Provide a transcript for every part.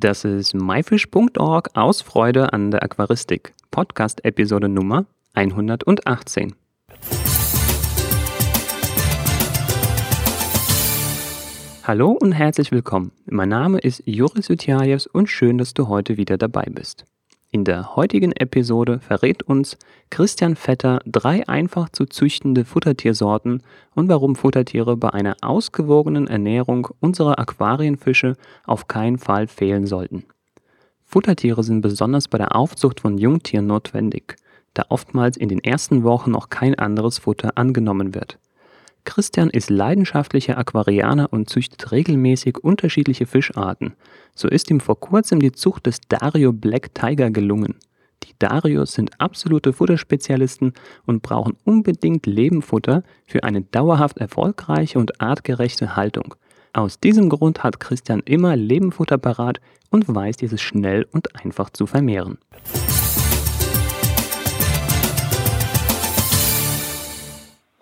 Das ist myfish.org aus Freude an der Aquaristik. Podcast Episode Nummer 118. Hallo und herzlich willkommen. Mein Name ist Joris Utjajews und schön, dass du heute wieder dabei bist. In der heutigen Episode verrät uns Christian Vetter drei einfach zu züchtende Futtertiersorten und warum Futtertiere bei einer ausgewogenen Ernährung unserer Aquarienfische auf keinen Fall fehlen sollten. Futtertiere sind besonders bei der Aufzucht von Jungtieren notwendig, da oftmals in den ersten Wochen noch kein anderes Futter angenommen wird. Christian ist leidenschaftlicher Aquarianer und züchtet regelmäßig unterschiedliche Fischarten. So ist ihm vor kurzem die Zucht des Dario Black Tiger gelungen. Die Darios sind absolute Futterspezialisten und brauchen unbedingt Lebenfutter für eine dauerhaft erfolgreiche und artgerechte Haltung. Aus diesem Grund hat Christian immer Lebenfutter parat und weiß dieses schnell und einfach zu vermehren.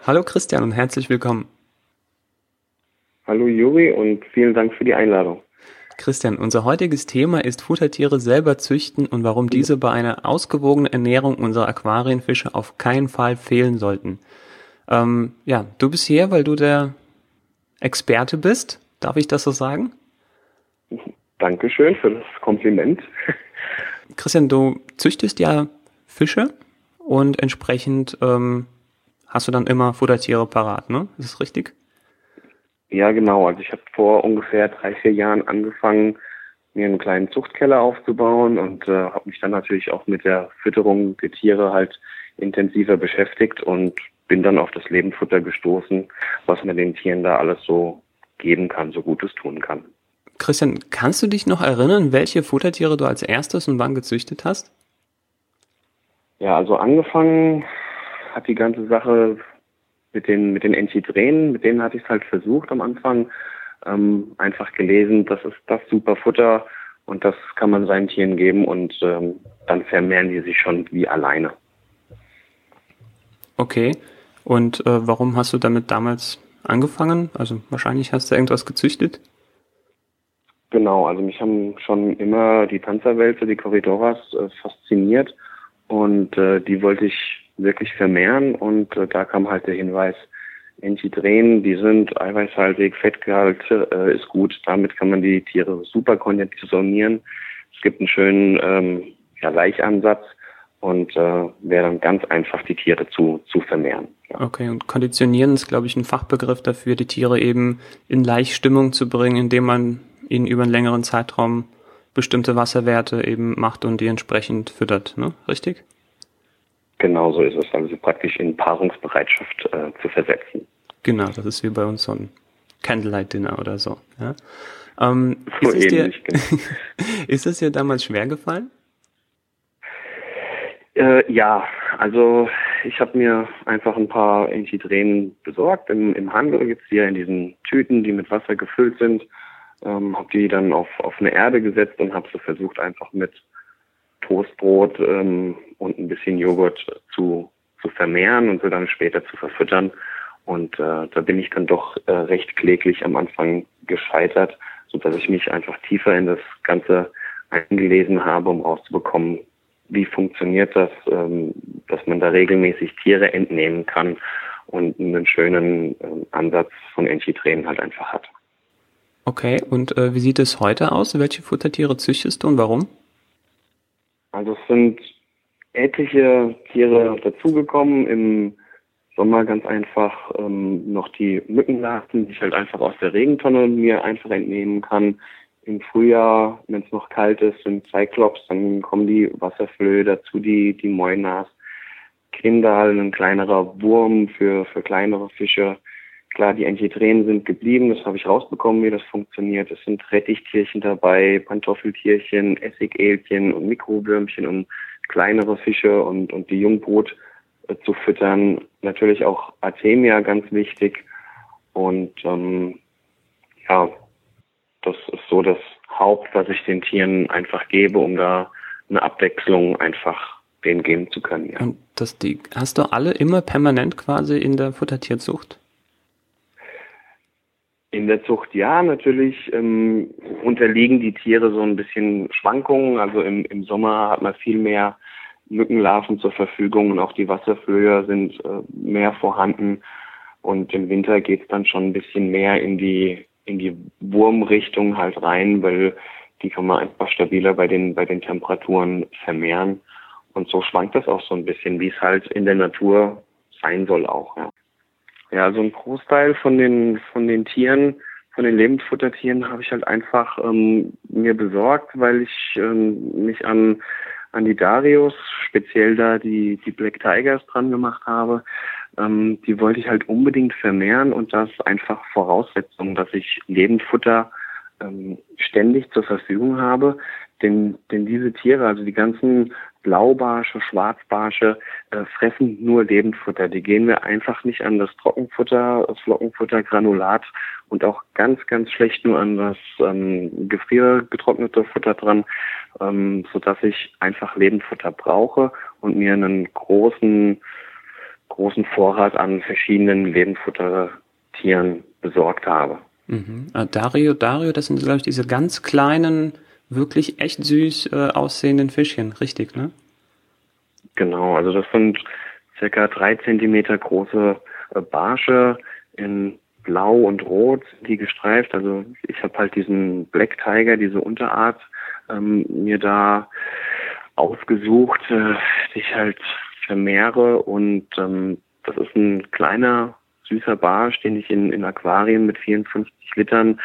Hallo Christian und herzlich willkommen. Hallo Juri und vielen Dank für die Einladung. Christian, unser heutiges Thema ist Futtertiere selber züchten und warum diese bei einer ausgewogenen Ernährung unserer Aquarienfische auf keinen Fall fehlen sollten. Ähm, ja, du bist hier, weil du der Experte bist. Darf ich das so sagen? Dankeschön für das Kompliment. Christian, du züchtest ja Fische und entsprechend ähm, hast du dann immer Futtertiere parat, ne? Ist das richtig? Ja, genau. Also ich habe vor ungefähr drei, vier Jahren angefangen, mir einen kleinen Zuchtkeller aufzubauen und äh, habe mich dann natürlich auch mit der Fütterung der Tiere halt intensiver beschäftigt und bin dann auf das Lebendfutter gestoßen, was man den Tieren da alles so geben kann, so Gutes tun kann. Christian, kannst du dich noch erinnern, welche Futtertiere du als erstes und wann gezüchtet hast? Ja, also angefangen hat die ganze Sache mit den, mit den Enchidrenen, mit denen hatte ich es halt versucht am Anfang, ähm, einfach gelesen, das ist das super Futter und das kann man seinen Tieren geben und ähm, dann vermehren die sich schon wie alleine. Okay. Und äh, warum hast du damit damals angefangen? Also wahrscheinlich hast du irgendwas gezüchtet? Genau, also mich haben schon immer die Panzerwälze, die Corridoras äh, fasziniert und äh, die wollte ich wirklich vermehren und äh, da kam halt der Hinweis, Enchidren, die sind eiweißhaltig, Fettgehalt äh, ist gut, damit kann man die Tiere super konditionieren. Es gibt einen schönen ähm, ja, Laichansatz und äh, wäre dann ganz einfach, die Tiere zu, zu vermehren. Ja. Okay, und konditionieren ist, glaube ich, ein Fachbegriff dafür, die Tiere eben in Laichstimmung zu bringen, indem man ihnen über einen längeren Zeitraum bestimmte Wasserwerte eben macht und die entsprechend füttert, ne? Richtig? Genau so ist es, also praktisch in Paarungsbereitschaft äh, zu versetzen. Genau, das ist wie bei uns so ein Candlelight Dinner oder so. Ja? Ähm, so ist, es dir, genau. ist es dir damals schwer gefallen? Äh, ja, also ich habe mir einfach ein paar Enchidrenen besorgt. Im, im Handel gibt's die ja in diesen Tüten, die mit Wasser gefüllt sind. Ähm, habe die dann auf, auf eine Erde gesetzt und habe so versucht, einfach mit Toastbrot ähm, und ein bisschen Joghurt zu, zu vermehren und sie dann später zu verfüttern. Und äh, da bin ich dann doch äh, recht kläglich am Anfang gescheitert, so dass ich mich einfach tiefer in das Ganze eingelesen habe, um rauszubekommen, wie funktioniert das, ähm, dass man da regelmäßig Tiere entnehmen kann und einen schönen äh, Ansatz von Enchitränen halt einfach hat. Okay, und äh, wie sieht es heute aus? Welche Futtertiere züchtest du und warum? Also es sind etliche Tiere dazugekommen. Im Sommer ganz einfach ähm, noch die Mückenlarven, die ich halt einfach aus der Regentonne mir einfach entnehmen kann. Im Frühjahr, wenn es noch kalt ist, sind Cyclops, dann kommen die Wasserflöhe dazu, die, die Moinas. Kindal, ein kleinerer Wurm für, für kleinere Fische. Klar, die Enchidrenen sind geblieben, das habe ich rausbekommen, wie das funktioniert. Es sind Rettichtierchen dabei, Pantoffeltierchen, Essigälchen und Mikrowürmchen, um kleinere Fische und, und die Jungbrot äh, zu füttern. Natürlich auch Artemia ganz wichtig. Und ähm, ja, das ist so das Haupt, was ich den Tieren einfach gebe, um da eine Abwechslung einfach denen geben zu können. Ja. Und das die hast du alle immer permanent quasi in der Futtertierzucht? In der Zucht ja, natürlich ähm, unterliegen die Tiere so ein bisschen Schwankungen. Also im, im Sommer hat man viel mehr Mückenlarven zur Verfügung und auch die Wasserflöhe sind äh, mehr vorhanden. Und im Winter geht es dann schon ein bisschen mehr in die in die Wurmrichtung halt rein, weil die kann man einfach stabiler bei den bei den Temperaturen vermehren. Und so schwankt das auch so ein bisschen, wie es halt in der Natur sein soll auch. Ja. Ja, also ein Großteil von den von den Tieren, von den Lebendfuttertieren habe ich halt einfach ähm, mir besorgt, weil ich ähm, mich an an die Darius, speziell da die die Black Tigers dran gemacht habe. Ähm, die wollte ich halt unbedingt vermehren und das einfach Voraussetzung, dass ich Lebendfutter ähm, ständig zur Verfügung habe. Denn, denn diese Tiere, also die ganzen Blaubarsche, Schwarzbarsche, äh, fressen nur Lebendfutter. Die gehen mir einfach nicht an das Trockenfutter, das Flockenfutter, Granulat und auch ganz, ganz schlecht nur an das ähm, gefriergetrocknete Futter dran, ähm, sodass ich einfach Lebendfutter brauche und mir einen großen, großen Vorrat an verschiedenen Lebendfuttertieren besorgt habe. Mhm. Äh, Dario, Dario, das sind, glaube ich, diese ganz kleinen wirklich echt süß äh, aussehenden Fischchen, richtig, ne? Genau, also das sind circa drei Zentimeter große äh, Barsche in Blau und Rot, die gestreift. Also ich habe halt diesen Black Tiger, diese Unterart, ähm, mir da ausgesucht, äh, die ich halt vermehre und ähm, das ist ein kleiner süßer Barsch, den ich in, in Aquarien mit 54 Litern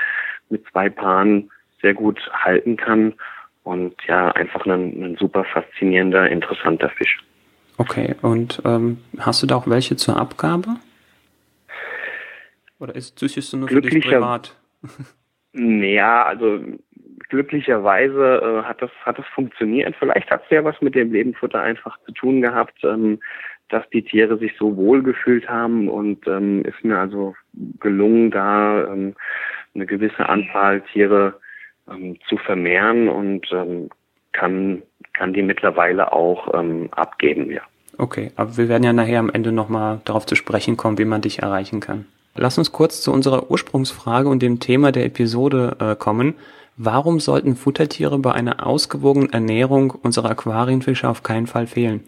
mit zwei Paaren sehr gut halten kann und ja, einfach ein, ein super faszinierender, interessanter Fisch. Okay, und ähm, hast du da auch welche zur Abgabe? Oder ist süßest du nur für dich privat? Ja, also glücklicherweise äh, hat das hat das funktioniert. Vielleicht hat es ja was mit dem Lebenfutter einfach zu tun gehabt, ähm, dass die Tiere sich so wohl gefühlt haben und ähm, ist mir also gelungen, da ähm, eine gewisse Anzahl Tiere ähm, zu vermehren und ähm, kann, kann die mittlerweile auch ähm, abgeben, ja. Okay, aber wir werden ja nachher am Ende nochmal darauf zu sprechen kommen, wie man dich erreichen kann. Lass uns kurz zu unserer Ursprungsfrage und dem Thema der Episode äh, kommen. Warum sollten Futtertiere bei einer ausgewogenen Ernährung unserer Aquarienfische auf keinen Fall fehlen?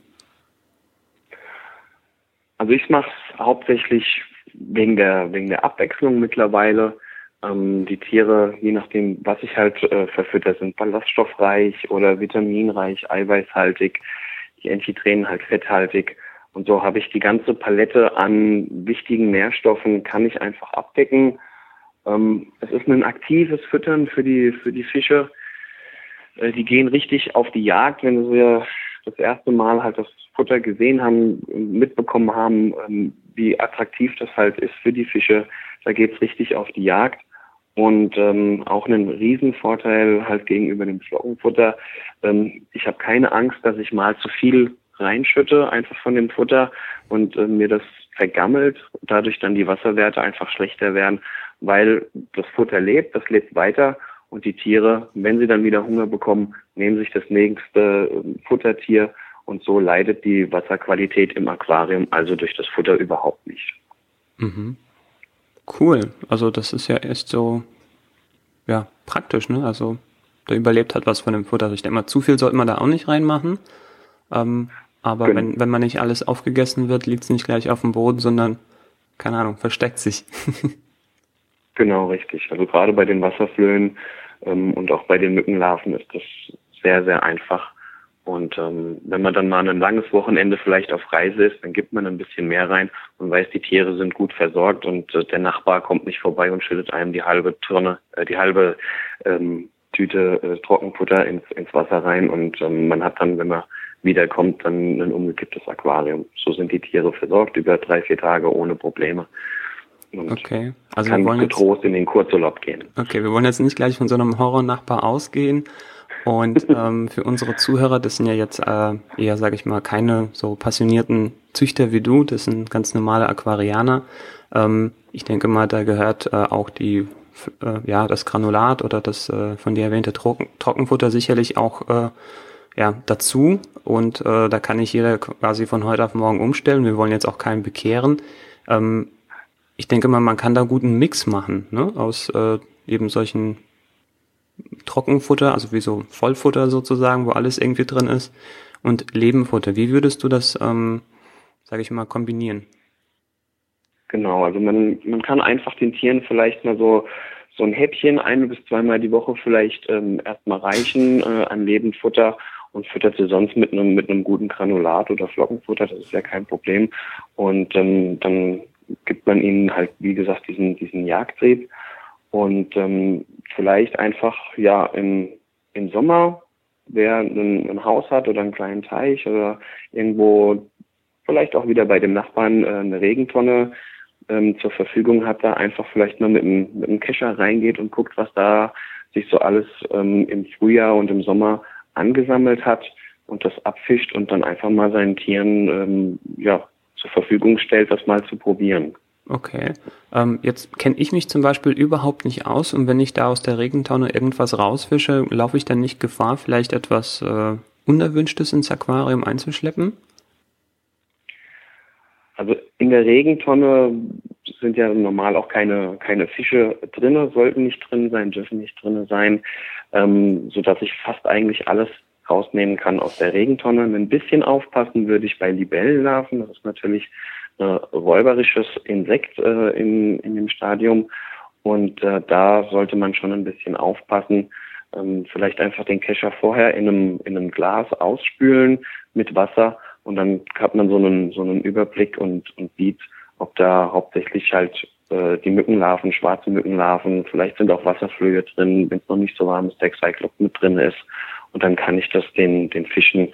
Also ich mache es hauptsächlich wegen der wegen der Abwechslung mittlerweile. Ähm, die Tiere, je nachdem, was ich halt äh, verfütter, sind ballaststoffreich oder vitaminreich, eiweißhaltig, die Enchitränen halt fetthaltig. Und so habe ich die ganze Palette an wichtigen Nährstoffen, kann ich einfach abdecken. Ähm, es ist ein aktives Füttern für die, für die Fische. Äh, die gehen richtig auf die Jagd, wenn sie das erste Mal halt das Futter gesehen haben, mitbekommen haben, ähm, wie attraktiv das halt ist für die Fische. Da geht's richtig auf die Jagd. Und ähm, auch einen Riesenvorteil halt gegenüber dem Flockenfutter. Ähm, ich habe keine Angst, dass ich mal zu viel reinschütte, einfach von dem Futter und äh, mir das vergammelt, dadurch dann die Wasserwerte einfach schlechter werden, weil das Futter lebt, das lebt weiter und die Tiere, wenn sie dann wieder Hunger bekommen, nehmen sich das nächste äh, Futtertier und so leidet die Wasserqualität im Aquarium also durch das Futter überhaupt nicht. Mhm. Cool. Also das ist ja echt so, ja, praktisch, ne? Also da überlebt halt was von dem Futter. Also ich denke mal, zu viel sollte man da auch nicht reinmachen. Ähm, aber genau. wenn, wenn man nicht alles aufgegessen wird, liegt es nicht gleich auf dem Boden, sondern, keine Ahnung, versteckt sich. genau, richtig. Also gerade bei den Wasserflöhen ähm, und auch bei den Mückenlarven ist das sehr, sehr einfach und ähm, wenn man dann mal ein langes Wochenende vielleicht auf Reise ist, dann gibt man ein bisschen mehr rein und weiß, die Tiere sind gut versorgt und äh, der Nachbar kommt nicht vorbei und schüttet einem die halbe Tonne, äh, die halbe ähm, Tüte äh, Trockenfutter ins, ins Wasser rein und ähm, man hat dann, wenn man wiederkommt, dann ein umgekipptes Aquarium. So sind die Tiere versorgt über drei, vier Tage ohne Probleme. Und okay, also kann wir wollen getrost jetzt, in den Kurzurlaub gehen. Okay, wir wollen jetzt nicht gleich von so einem Horror-Nachbar ausgehen, und ähm, für unsere Zuhörer, das sind ja jetzt äh, eher, sage ich mal, keine so passionierten Züchter wie du, das sind ganz normale Aquarianer. Ähm, ich denke mal, da gehört äh, auch die, äh, ja, das Granulat oder das äh, von dir erwähnte Trocken Trockenfutter sicherlich auch äh, ja, dazu. Und äh, da kann nicht jeder quasi von heute auf morgen umstellen. Wir wollen jetzt auch keinen bekehren. Ähm, ich denke mal, man kann da guten Mix machen, ne? Aus äh, eben solchen Trockenfutter, also wie so Vollfutter sozusagen, wo alles irgendwie drin ist, und Lebenfutter. Wie würdest du das, ähm, sage ich mal, kombinieren? Genau, also man, man kann einfach den Tieren vielleicht mal so so ein Häppchen ein bis zweimal die Woche vielleicht ähm, erstmal reichen äh, an Lebendfutter und füttert sie sonst mit einem mit einem guten Granulat oder Flockenfutter, das ist ja kein Problem. Und ähm, dann gibt man ihnen halt, wie gesagt, diesen diesen Jagdtrieb und ähm, vielleicht einfach ja im im Sommer, wer ein, ein Haus hat oder einen kleinen Teich oder irgendwo vielleicht auch wieder bei dem Nachbarn äh, eine Regentonne ähm, zur Verfügung hat, da einfach vielleicht mal mit einem, mit einem Kescher reingeht und guckt, was da sich so alles ähm, im Frühjahr und im Sommer angesammelt hat und das abfischt und dann einfach mal seinen Tieren ähm, ja, zur Verfügung stellt, das mal zu probieren. Okay. Ähm, jetzt kenne ich mich zum Beispiel überhaupt nicht aus und wenn ich da aus der Regentonne irgendwas rausfische, laufe ich dann nicht Gefahr, vielleicht etwas äh, Unerwünschtes ins Aquarium einzuschleppen? Also in der Regentonne sind ja normal auch keine, keine Fische drinne, sollten nicht drin sein, dürfen nicht drinne sein, ähm, so dass ich fast eigentlich alles rausnehmen kann aus der Regentonne. Ein bisschen aufpassen würde ich bei Libellenlarven. Das ist natürlich räuberisches Insekt äh, in, in dem Stadium. Und äh, da sollte man schon ein bisschen aufpassen. Ähm, vielleicht einfach den Kescher vorher in einem, in einem Glas ausspülen mit Wasser und dann hat man so einen, so einen Überblick und, und sieht, ob da hauptsächlich halt äh, die Mückenlarven, schwarze Mückenlarven, vielleicht sind auch Wasserflöhe drin, wenn es noch nicht so warm ist, der Cyclop mit drin ist. Und dann kann ich das den, den Fischen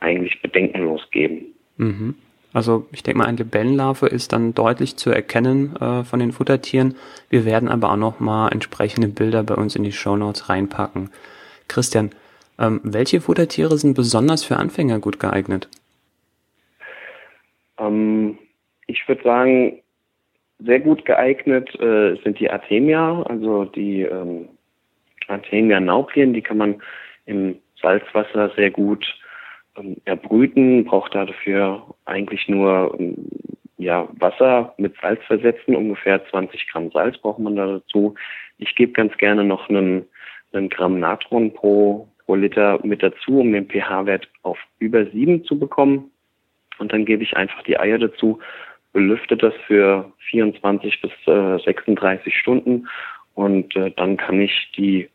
eigentlich bedenkenlos geben. Mhm. Also ich denke mal, eine Libellenlarve ist dann deutlich zu erkennen äh, von den Futtertieren. Wir werden aber auch noch mal entsprechende Bilder bei uns in die Show Notes reinpacken. Christian, ähm, welche Futtertiere sind besonders für Anfänger gut geeignet? Ähm, ich würde sagen, sehr gut geeignet äh, sind die Artemia, also die ähm, Artemia nauplien, die kann man im Salzwasser sehr gut ähm, erbrüten, braucht dafür eigentlich nur ähm, ja, Wasser mit Salz versetzen, ungefähr 20 Gramm Salz braucht man da dazu. Ich gebe ganz gerne noch einen, einen Gramm Natron pro, pro Liter mit dazu, um den pH-Wert auf über sieben zu bekommen. Und dann gebe ich einfach die Eier dazu, belüfte das für 24 bis äh, 36 Stunden und äh, dann kann ich die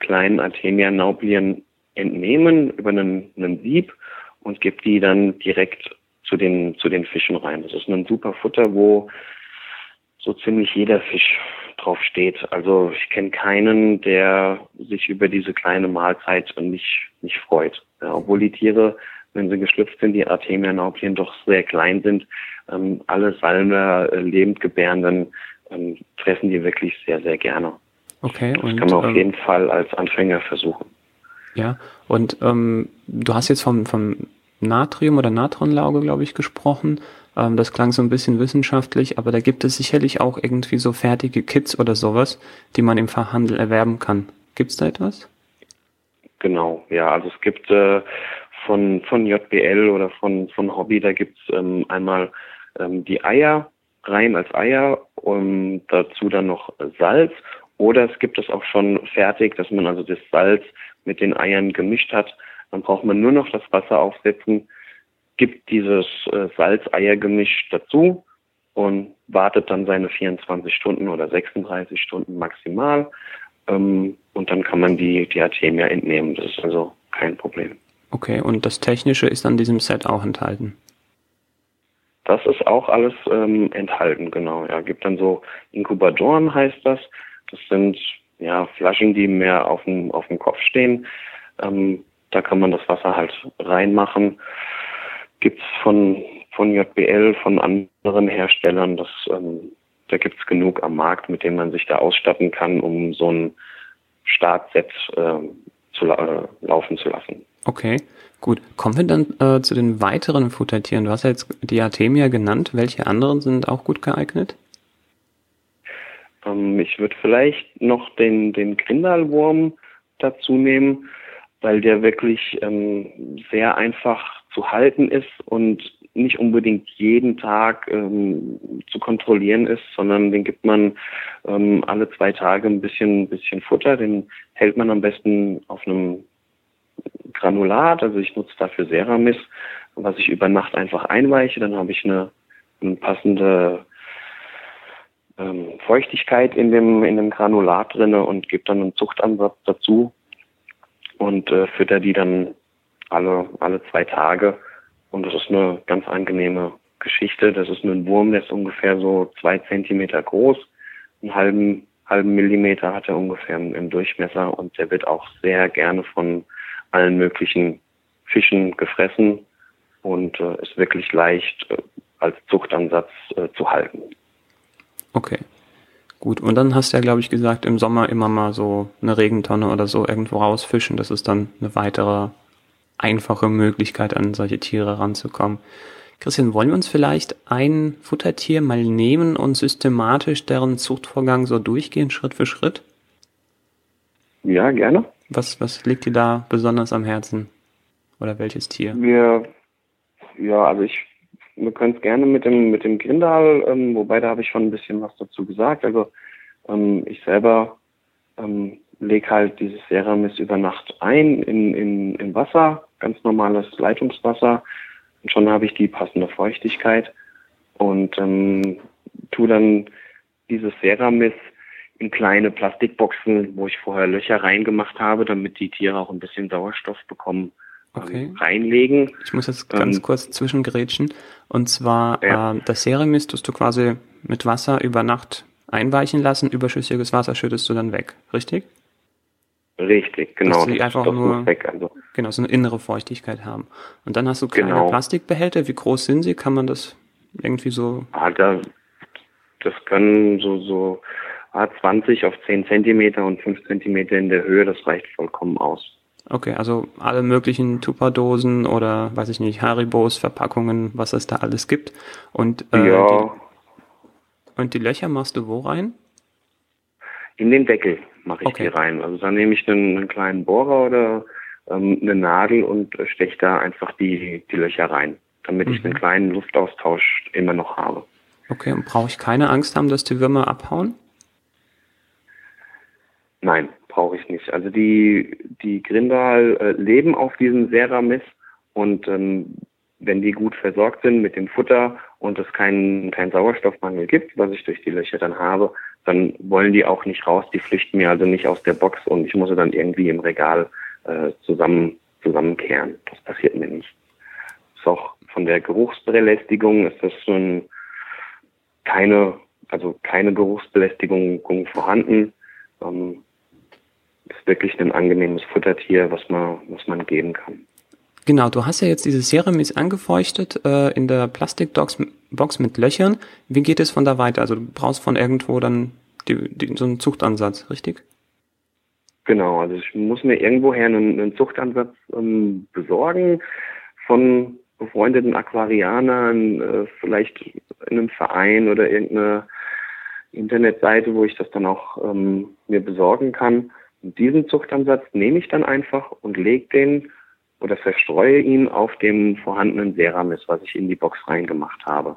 kleinen Artemia nauplien entnehmen über einen, einen Sieb und gebe die dann direkt zu den, zu den Fischen rein. Das ist ein super Futter, wo so ziemlich jeder Fisch drauf steht. Also ich kenne keinen, der sich über diese kleine Mahlzeit nicht, nicht freut. Ja, obwohl die Tiere wenn sie geschlüpft sind, die Artemia-Nauplien doch sehr klein sind. Ähm, alle Salmer, äh, Lebendgebärenden ähm, fressen die wirklich sehr, sehr gerne. Okay. Das und, kann man auf ähm, jeden Fall als Anfänger versuchen. Ja, und ähm, du hast jetzt vom, vom Natrium- oder Natronlauge, glaube ich, gesprochen. Ähm, das klang so ein bisschen wissenschaftlich, aber da gibt es sicherlich auch irgendwie so fertige Kits oder sowas, die man im Fachhandel erwerben kann. Gibt es da etwas? Genau, ja, also es gibt äh, von, von JBL oder von, von Hobby, da gibt's ähm, einmal ähm, die Eier rein als Eier und dazu dann noch Salz. Oder es gibt es auch schon fertig, dass man also das Salz mit den Eiern gemischt hat. Dann braucht man nur noch das Wasser aufsetzen, gibt dieses äh, Salz-Eier-Gemisch dazu und wartet dann seine 24 Stunden oder 36 Stunden maximal. Ähm, und dann kann man die, die Artemia entnehmen. Das ist also kein Problem. Okay, und das Technische ist an diesem Set auch enthalten? Das ist auch alles ähm, enthalten, genau. Ja, gibt dann so Inkubatoren, heißt das. Das sind ja Flaschen, die mehr auf dem auf dem Kopf stehen. Ähm, da kann man das Wasser halt reinmachen. Gibt's von von JBL, von anderen Herstellern, das ähm, da gibt's genug am Markt, mit dem man sich da ausstatten kann, um so ein Startset äh, zu äh, laufen zu lassen. Okay, gut. Kommen wir dann äh, zu den weiteren Futtertieren. Du hast ja jetzt die Artemia genannt. Welche anderen sind auch gut geeignet? Ähm, ich würde vielleicht noch den, den Grindalwurm dazu nehmen, weil der wirklich ähm, sehr einfach zu halten ist und nicht unbedingt jeden Tag ähm, zu kontrollieren ist, sondern den gibt man ähm, alle zwei Tage ein bisschen, bisschen Futter. Den hält man am besten auf einem Granulat. Also ich nutze dafür Ceramis, was ich über Nacht einfach einweiche. Dann habe ich eine, eine passende ähm, Feuchtigkeit in dem, in dem Granulat drinne und gebe dann einen Zuchtansatz dazu und äh, fütter die dann alle, alle zwei Tage. Und das ist eine ganz angenehme Geschichte. Das ist ein Wurm, der ist ungefähr so zwei Zentimeter groß. Einen halben, halben Millimeter hat er ungefähr im Durchmesser und der wird auch sehr gerne von allen möglichen Fischen gefressen und äh, ist wirklich leicht äh, als Zuchtansatz äh, zu halten. Okay. Gut, und dann hast du ja, glaube ich, gesagt, im Sommer immer mal so eine Regentonne oder so irgendwo rausfischen. Das ist dann eine weitere einfache Möglichkeit, an solche Tiere ranzukommen. Christian, wollen wir uns vielleicht ein Futtertier mal nehmen und systematisch deren Zuchtvorgang so durchgehen, Schritt für Schritt? Ja, gerne. Was, was liegt dir da besonders am Herzen? Oder welches Tier? Wir, ja, also ich, wir können es gerne mit dem, mit dem Grindal, ähm, wobei da habe ich schon ein bisschen was dazu gesagt. Also ähm, ich selber ähm, lege halt dieses Ceramis über Nacht ein in, in, in Wasser, ganz normales Leitungswasser. Und schon habe ich die passende Feuchtigkeit und ähm, tu dann dieses Ceramis in kleine Plastikboxen, wo ich vorher Löcher reingemacht habe, damit die Tiere auch ein bisschen Sauerstoff bekommen, okay. reinlegen. Ich muss jetzt ganz ähm, kurz zwischengrätschen. Und zwar ja. äh, das Ceramis tust du quasi mit Wasser über Nacht einweichen lassen, überschüssiges Wasser schüttest du dann weg, richtig? Richtig, genau. Dass die einfach nur weg, also. genau, so eine innere Feuchtigkeit haben. Und dann hast du kleine genau. Plastikbehälter. Wie groß sind sie? Kann man das irgendwie so? Ah, da, das können so, so 20 auf 10 Zentimeter und 5 Zentimeter in der Höhe, das reicht vollkommen aus. Okay, also alle möglichen Tupperdosen oder weiß ich nicht, Haribos, Verpackungen, was es da alles gibt. Und, äh, ja. die, und die Löcher machst du wo rein? In den Deckel mache ich okay. die rein. Also dann nehme ich einen, einen kleinen Bohrer oder ähm, eine Nadel und steche da einfach die, die Löcher rein, damit mhm. ich einen kleinen Luftaustausch immer noch habe. Okay, und brauche ich keine Angst haben, dass die Würmer abhauen? Nein, brauche ich nicht. Also die, die Grindal äh, leben auf diesem Ceramis und ähm, wenn die gut versorgt sind mit dem Futter und es keinen keinen Sauerstoffmangel gibt, was ich durch die Löcher dann habe, dann wollen die auch nicht raus. Die flüchten mir also nicht aus der Box und ich muss sie dann irgendwie im Regal äh, zusammen zusammenkehren. Das passiert mir nicht. Ist auch von der Geruchsbelästigung ist das schon keine also keine Geruchsbelästigung vorhanden. Ähm, wirklich ein angenehmes Futtertier, was man, was man geben kann. Genau, du hast ja jetzt dieses Ceramis angefeuchtet äh, in der Plastikbox mit Löchern. Wie geht es von da weiter? Also du brauchst von irgendwo dann die, die, so einen Zuchtansatz, richtig? Genau, also ich muss mir irgendwoher einen, einen Zuchtansatz ähm, besorgen von befreundeten Aquarianern, äh, vielleicht in einem Verein oder irgendeine Internetseite, wo ich das dann auch ähm, mir besorgen kann. Diesen Zuchtansatz nehme ich dann einfach und lege den oder verstreue ihn auf dem vorhandenen Ceramis, was ich in die Box reingemacht habe.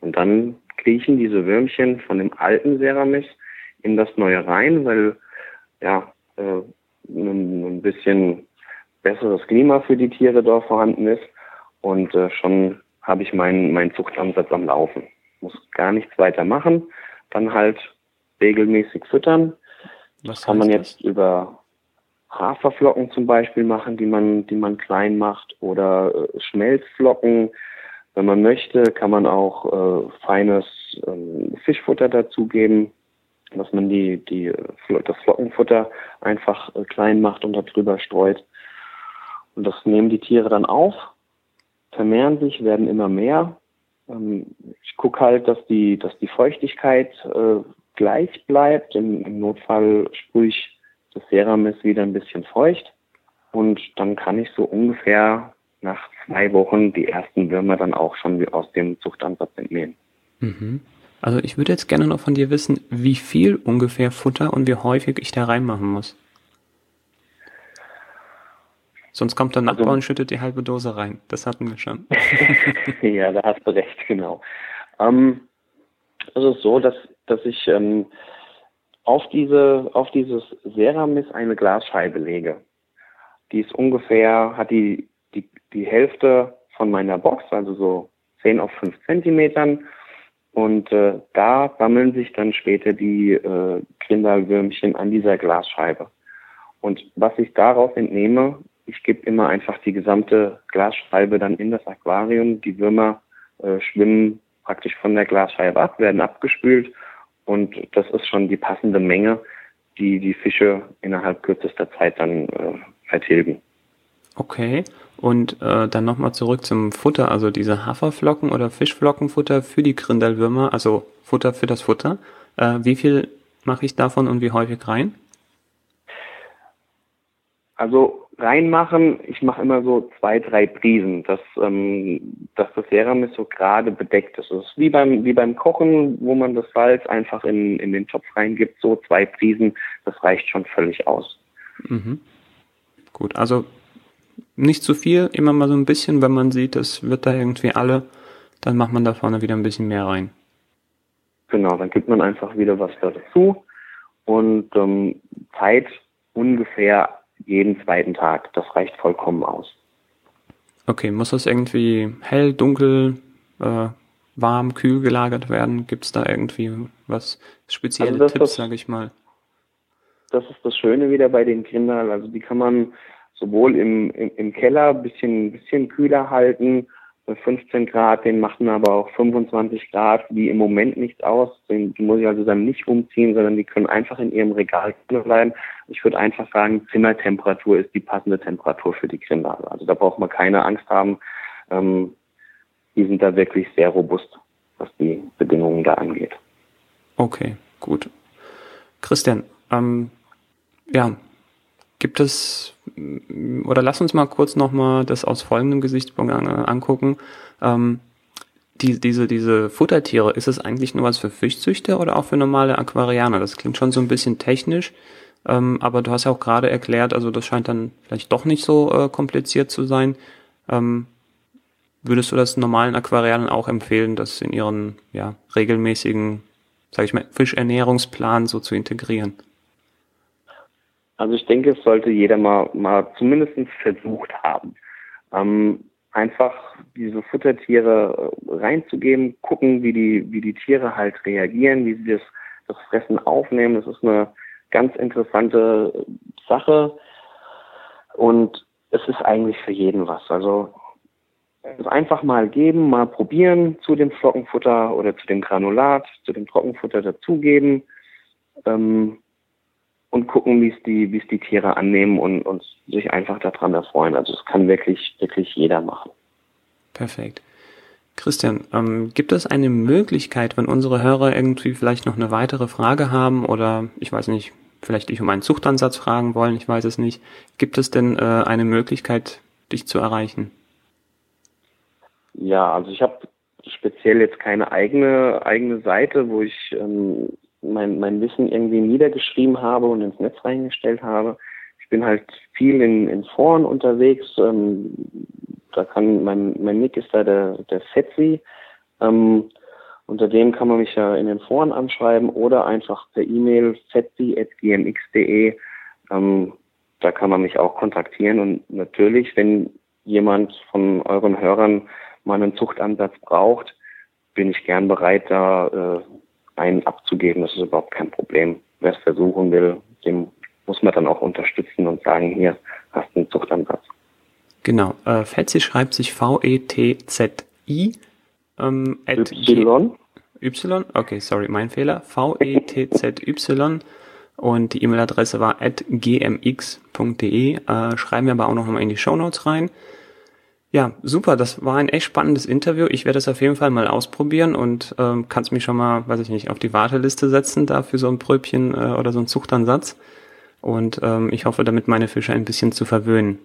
Und dann kriechen diese Würmchen von dem alten Ceramis in das neue rein, weil ja äh, ein, bisschen besseres Klima für die Tiere dort vorhanden ist. Und äh, schon habe ich meinen mein Zuchtansatz am Laufen. Muss gar nichts weiter machen. Dann halt regelmäßig füttern. Was kann man jetzt das? über Haferflocken zum Beispiel machen, die man, die man klein macht, oder äh, Schmelzflocken. Wenn man möchte, kann man auch äh, feines äh, Fischfutter dazugeben, dass man die, die, das Flockenfutter einfach äh, klein macht und darüber streut. Und das nehmen die Tiere dann auf, vermehren sich, werden immer mehr. Ähm, ich gucke halt, dass die, dass die Feuchtigkeit äh, gleich bleibt. Im, im Notfall sprühe ich das Ceramis wieder ein bisschen feucht und dann kann ich so ungefähr nach zwei Wochen die ersten Würmer dann auch schon aus dem Zuchtansatz entnehmen. Mhm. Also ich würde jetzt gerne noch von dir wissen, wie viel ungefähr Futter und wie häufig ich da reinmachen muss. Sonst kommt der Nachbar also, und schüttet die halbe Dose rein. Das hatten wir schon. ja, da hast du recht, genau. Ähm, ist so, dass, dass ich ähm, auf, diese, auf dieses Ceramis eine Glasscheibe lege. Die ist ungefähr, hat die, die, die Hälfte von meiner Box, also so 10 auf 5 Zentimetern. Und äh, da sammeln sich dann später die äh, Grindalwürmchen an dieser Glasscheibe. Und was ich daraus entnehme, ich gebe immer einfach die gesamte Glasscheibe dann in das Aquarium. Die Würmer äh, schwimmen praktisch von der Glasscheibe ab, werden abgespült und das ist schon die passende Menge, die die Fische innerhalb kürzester Zeit dann äh, vertilgen. Okay, und äh, dann nochmal zurück zum Futter, also diese Haferflocken oder Fischflockenfutter für die Grindelwürmer, also Futter für das Futter. Äh, wie viel mache ich davon und wie häufig rein? Also reinmachen, ich mache immer so zwei, drei Prisen, dass, ähm, dass das Ceramis so gerade bedeckt ist. Es ist wie beim, wie beim Kochen, wo man das Salz einfach in, in den Topf reingibt, so zwei Prisen, das reicht schon völlig aus. Mhm. Gut, also nicht zu viel, immer mal so ein bisschen, wenn man sieht, das wird da irgendwie alle, dann macht man da vorne wieder ein bisschen mehr rein. Genau, dann gibt man einfach wieder was dazu und ähm, Zeit ungefähr jeden zweiten Tag. Das reicht vollkommen aus. Okay, muss das irgendwie hell, dunkel, äh, warm, kühl gelagert werden? Gibt es da irgendwie was spezielle also Tipps, sage ich mal? Das ist das Schöne wieder bei den Kindern. Also die kann man sowohl im, im, im Keller bisschen, bisschen kühler halten 15 Grad, den machen aber auch 25 Grad, wie im Moment nichts aus. Den, muss ich also dann nicht umziehen, sondern die können einfach in ihrem Regal bleiben. Ich würde einfach sagen, Zimmertemperatur ist die passende Temperatur für die Kinder. Also da braucht man keine Angst haben. Ähm, die sind da wirklich sehr robust, was die Bedingungen da angeht. Okay, gut. Christian, ähm, ja, Gibt es, oder lass uns mal kurz nochmal das aus folgendem Gesichtspunkt an, angucken. Ähm, die, diese, diese Futtertiere, ist es eigentlich nur was für Fischzüchter oder auch für normale Aquarianer? Das klingt schon so ein bisschen technisch, ähm, aber du hast ja auch gerade erklärt, also das scheint dann vielleicht doch nicht so äh, kompliziert zu sein. Ähm, würdest du das normalen Aquarianern auch empfehlen, das in ihren ja, regelmäßigen, sag ich mal, Fischernährungsplan so zu integrieren? Also ich denke, es sollte jeder mal, mal zumindest versucht haben. Ähm, einfach diese Futtertiere äh, reinzugeben, gucken, wie die, wie die Tiere halt reagieren, wie sie das, das Fressen aufnehmen. Das ist eine ganz interessante Sache. Und es ist eigentlich für jeden was. Also es einfach mal geben, mal probieren zu dem Flockenfutter oder zu dem Granulat, zu dem Trockenfutter dazugeben. Ähm, und gucken, wie es die, wie es die Tiere annehmen und, und sich einfach daran erfreuen. Also es kann wirklich, wirklich jeder machen. Perfekt. Christian, ähm, gibt es eine Möglichkeit, wenn unsere Hörer irgendwie vielleicht noch eine weitere Frage haben oder ich weiß nicht, vielleicht dich um einen Zuchtansatz fragen wollen, ich weiß es nicht, gibt es denn äh, eine Möglichkeit, dich zu erreichen? Ja, also ich habe speziell jetzt keine eigene eigene Seite, wo ich ähm, mein, mein Wissen irgendwie niedergeschrieben habe und ins Netz reingestellt habe. Ich bin halt viel in, in Foren unterwegs. Ähm, da kann mein, mein Nick ist da der, der Fetzi. Ähm, unter dem kann man mich ja in den Foren anschreiben oder einfach per E-Mail fetzi.gmx.de. Ähm, da kann man mich auch kontaktieren und natürlich, wenn jemand von euren Hörern mal einen Zuchtansatz braucht, bin ich gern bereit, da äh, einen abzugeben. Das ist überhaupt kein Problem. Wer es versuchen will, dem muss man dann auch unterstützen und sagen, hier hast du einen Zuchtansatz. Genau. Äh, Fetzi schreibt sich V-E-T-Z-I. Ähm, y. Y? Okay, sorry, mein Fehler. V-E-T-Z-Y. Und die E-Mail-Adresse war at gmx.de. Äh, schreiben wir aber auch noch mal in die Show Notes rein. Ja, super. Das war ein echt spannendes Interview. Ich werde es auf jeden Fall mal ausprobieren und ähm, kannst mich schon mal, weiß ich nicht, auf die Warteliste setzen da für so ein Pröbchen äh, oder so einen Zuchtansatz. Und ähm, ich hoffe, damit meine Fische ein bisschen zu verwöhnen.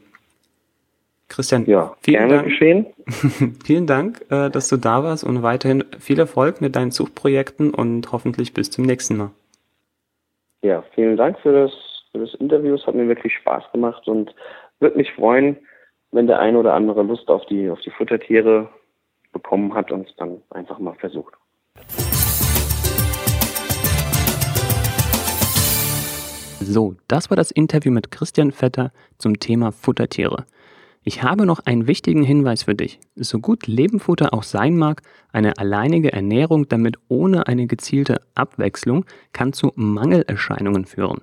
Christian, ja, vielen Dank. Geschehen. vielen Dank, äh, dass du da warst und weiterhin viel Erfolg mit deinen Zuchtprojekten und hoffentlich bis zum nächsten Mal. Ja, vielen Dank für das, für das Interview. Es hat mir wirklich Spaß gemacht und würde mich freuen, wenn der ein oder andere Lust auf die, auf die Futtertiere bekommen hat und es dann einfach mal versucht. So, das war das Interview mit Christian Vetter zum Thema Futtertiere. Ich habe noch einen wichtigen Hinweis für dich. So gut Lebenfutter auch sein mag, eine alleinige Ernährung damit ohne eine gezielte Abwechslung kann zu Mangelerscheinungen führen.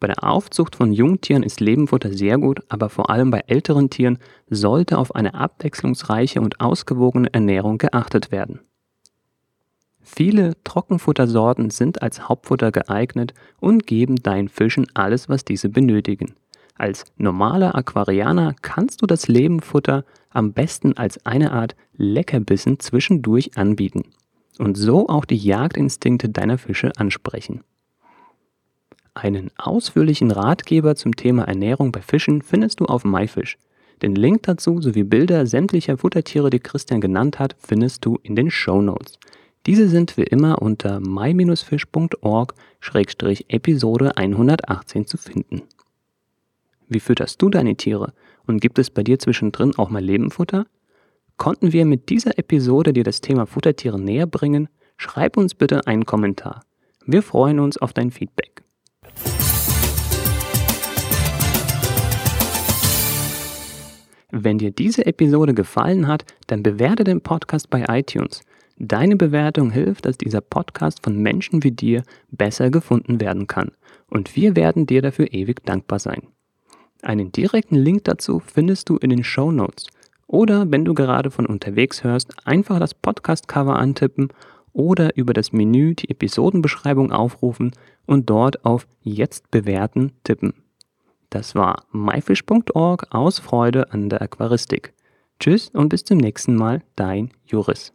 Bei der Aufzucht von Jungtieren ist Lebenfutter sehr gut, aber vor allem bei älteren Tieren sollte auf eine abwechslungsreiche und ausgewogene Ernährung geachtet werden. Viele Trockenfuttersorten sind als Hauptfutter geeignet und geben deinen Fischen alles, was diese benötigen. Als normaler Aquarianer kannst du das Lebenfutter am besten als eine Art Leckerbissen zwischendurch anbieten und so auch die Jagdinstinkte deiner Fische ansprechen. Einen ausführlichen Ratgeber zum Thema Ernährung bei Fischen findest du auf MyFish. Den Link dazu sowie Bilder sämtlicher Futtertiere, die Christian genannt hat, findest du in den Show Notes. Diese sind wie immer unter my-fish.org-episode 118 zu finden. Wie fütterst du deine Tiere? Und gibt es bei dir zwischendrin auch mal Lebenfutter? Konnten wir mit dieser Episode dir das Thema Futtertiere näher bringen? Schreib uns bitte einen Kommentar. Wir freuen uns auf dein Feedback. Wenn dir diese Episode gefallen hat, dann bewerte den Podcast bei iTunes. Deine Bewertung hilft, dass dieser Podcast von Menschen wie dir besser gefunden werden kann. Und wir werden dir dafür ewig dankbar sein. Einen direkten Link dazu findest du in den Show Notes. Oder wenn du gerade von unterwegs hörst, einfach das Podcast-Cover antippen oder über das Menü die Episodenbeschreibung aufrufen und dort auf Jetzt bewerten tippen. Das war myfish.org aus Freude an der Aquaristik. Tschüss und bis zum nächsten Mal, dein Juris.